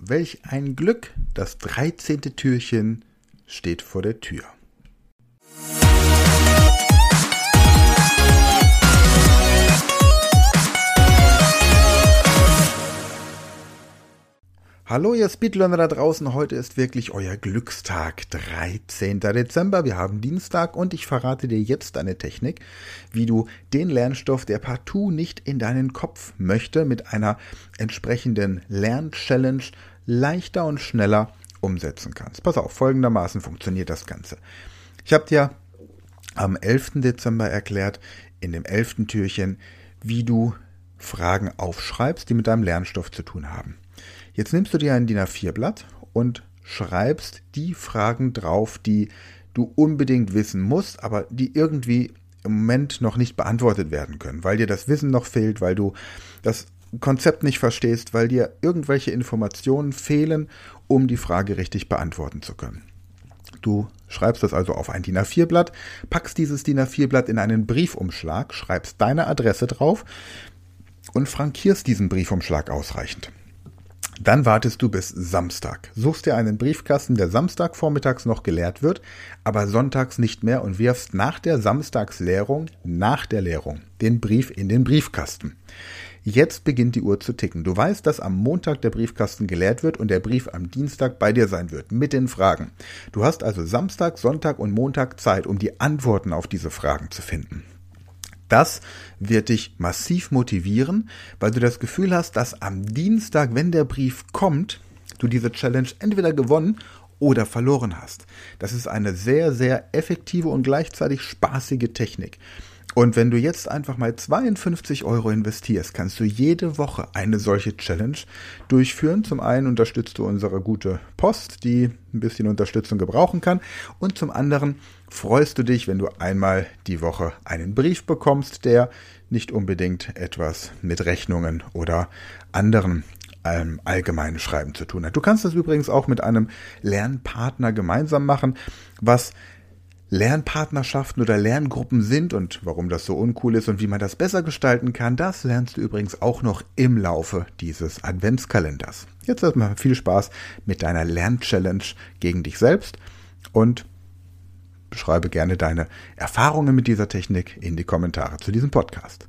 Welch ein Glück, das dreizehnte Türchen steht vor der Tür. Hallo ihr Speedlearner da draußen, heute ist wirklich euer Glückstag, 13. Dezember, wir haben Dienstag und ich verrate dir jetzt eine Technik, wie du den Lernstoff, der partout nicht in deinen Kopf möchte, mit einer entsprechenden Lernchallenge leichter und schneller umsetzen kannst. Pass auf, folgendermaßen funktioniert das Ganze. Ich habe dir am 11. Dezember erklärt, in dem 11. Türchen, wie du Fragen aufschreibst, die mit deinem Lernstoff zu tun haben. Jetzt nimmst du dir ein DIN A4-Blatt und schreibst die Fragen drauf, die du unbedingt wissen musst, aber die irgendwie im Moment noch nicht beantwortet werden können, weil dir das Wissen noch fehlt, weil du das Konzept nicht verstehst, weil dir irgendwelche Informationen fehlen, um die Frage richtig beantworten zu können. Du schreibst das also auf ein DIN A4-Blatt, packst dieses DIN A4-Blatt in einen Briefumschlag, schreibst deine Adresse drauf und frankierst diesen Briefumschlag ausreichend. Dann wartest du bis Samstag. Suchst dir einen Briefkasten, der Samstag vormittags noch geleert wird, aber sonntags nicht mehr und wirfst nach der Samstagsleerung, nach der Leerung, den Brief in den Briefkasten. Jetzt beginnt die Uhr zu ticken. Du weißt, dass am Montag der Briefkasten geleert wird und der Brief am Dienstag bei dir sein wird, mit den Fragen. Du hast also Samstag, Sonntag und Montag Zeit, um die Antworten auf diese Fragen zu finden. Das wird dich massiv motivieren, weil du das Gefühl hast, dass am Dienstag, wenn der Brief kommt, du diese Challenge entweder gewonnen oder verloren hast. Das ist eine sehr, sehr effektive und gleichzeitig spaßige Technik. Und wenn du jetzt einfach mal 52 Euro investierst, kannst du jede Woche eine solche Challenge durchführen. Zum einen unterstützt du unsere gute Post, die ein bisschen Unterstützung gebrauchen kann. Und zum anderen freust du dich, wenn du einmal die Woche einen Brief bekommst, der nicht unbedingt etwas mit Rechnungen oder anderen ähm, allgemeinen Schreiben zu tun hat. Du kannst das übrigens auch mit einem Lernpartner gemeinsam machen, was Lernpartnerschaften oder Lerngruppen sind und warum das so uncool ist und wie man das besser gestalten kann, das lernst du übrigens auch noch im Laufe dieses Adventskalenders. Jetzt erstmal viel Spaß mit deiner Lernchallenge gegen dich selbst und beschreibe gerne deine Erfahrungen mit dieser Technik in die Kommentare zu diesem Podcast.